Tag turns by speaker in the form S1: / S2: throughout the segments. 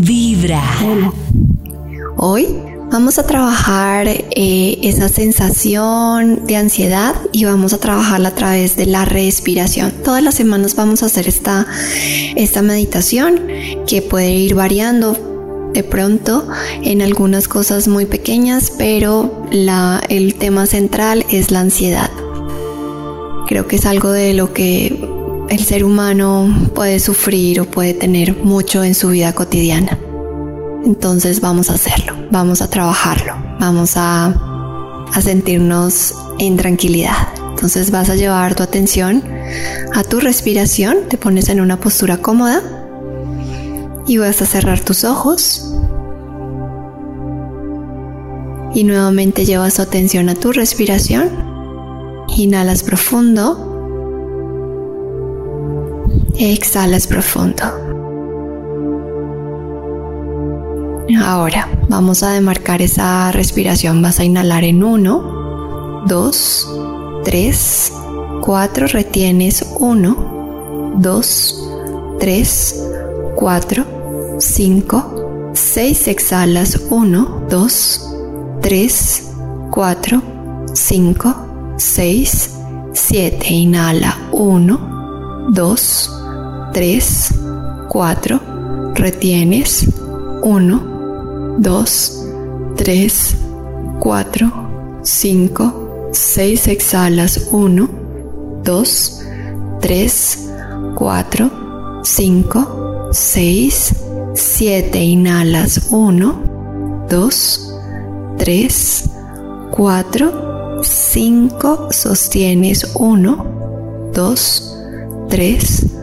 S1: Vibra.
S2: Hoy vamos a trabajar eh, esa sensación de ansiedad y vamos a trabajarla a través de la respiración. Todas las semanas vamos a hacer esta, esta meditación que puede ir variando de pronto en algunas cosas muy pequeñas, pero la, el tema central es la ansiedad. Creo que es algo de lo que el ser humano puede sufrir o puede tener mucho en su vida cotidiana. Entonces vamos a hacerlo, vamos a trabajarlo, vamos a, a sentirnos en tranquilidad. Entonces vas a llevar tu atención a tu respiración, te pones en una postura cómoda y vas a cerrar tus ojos. Y nuevamente llevas tu atención a tu respiración. Inhalas profundo. Exhalas profundo. Ahora vamos a demarcar esa respiración. Vas a inhalar en 1, 2, 3, 4. Retienes 1, 2, 3, 4, 5, 6. Exhalas 1, 2, 3, 4, 5, 6, 7. Inhala 1, 2, 3, 4, retienes 1, 2, 3, 4, 5, 6, exhalas 1, 2, 3, 4, 5, 6, 7, inhalas 1, 2, 3, 4, 5, sostienes 1, 2, 3,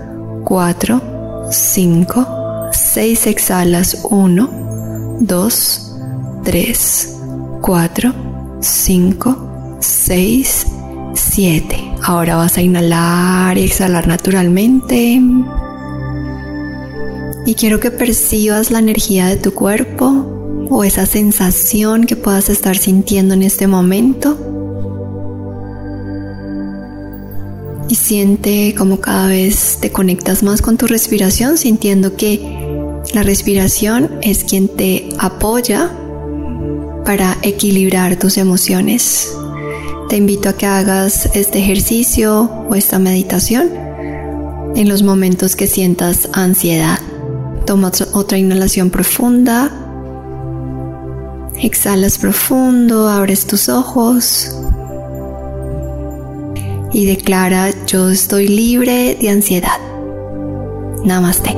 S2: 4, 5, 6 exhalas 1, 2, 3, 4, 5, 6, 7. Ahora vas a inhalar y exhalar naturalmente. Y quiero que percibas la energía de tu cuerpo o esa sensación que puedas estar sintiendo en este momento. Y siente como cada vez te conectas más con tu respiración, sintiendo que la respiración es quien te apoya para equilibrar tus emociones. Te invito a que hagas este ejercicio o esta meditación en los momentos que sientas ansiedad. Toma otra inhalación profunda. Exhalas profundo, abres tus ojos y declara yo estoy libre de ansiedad. Namaste.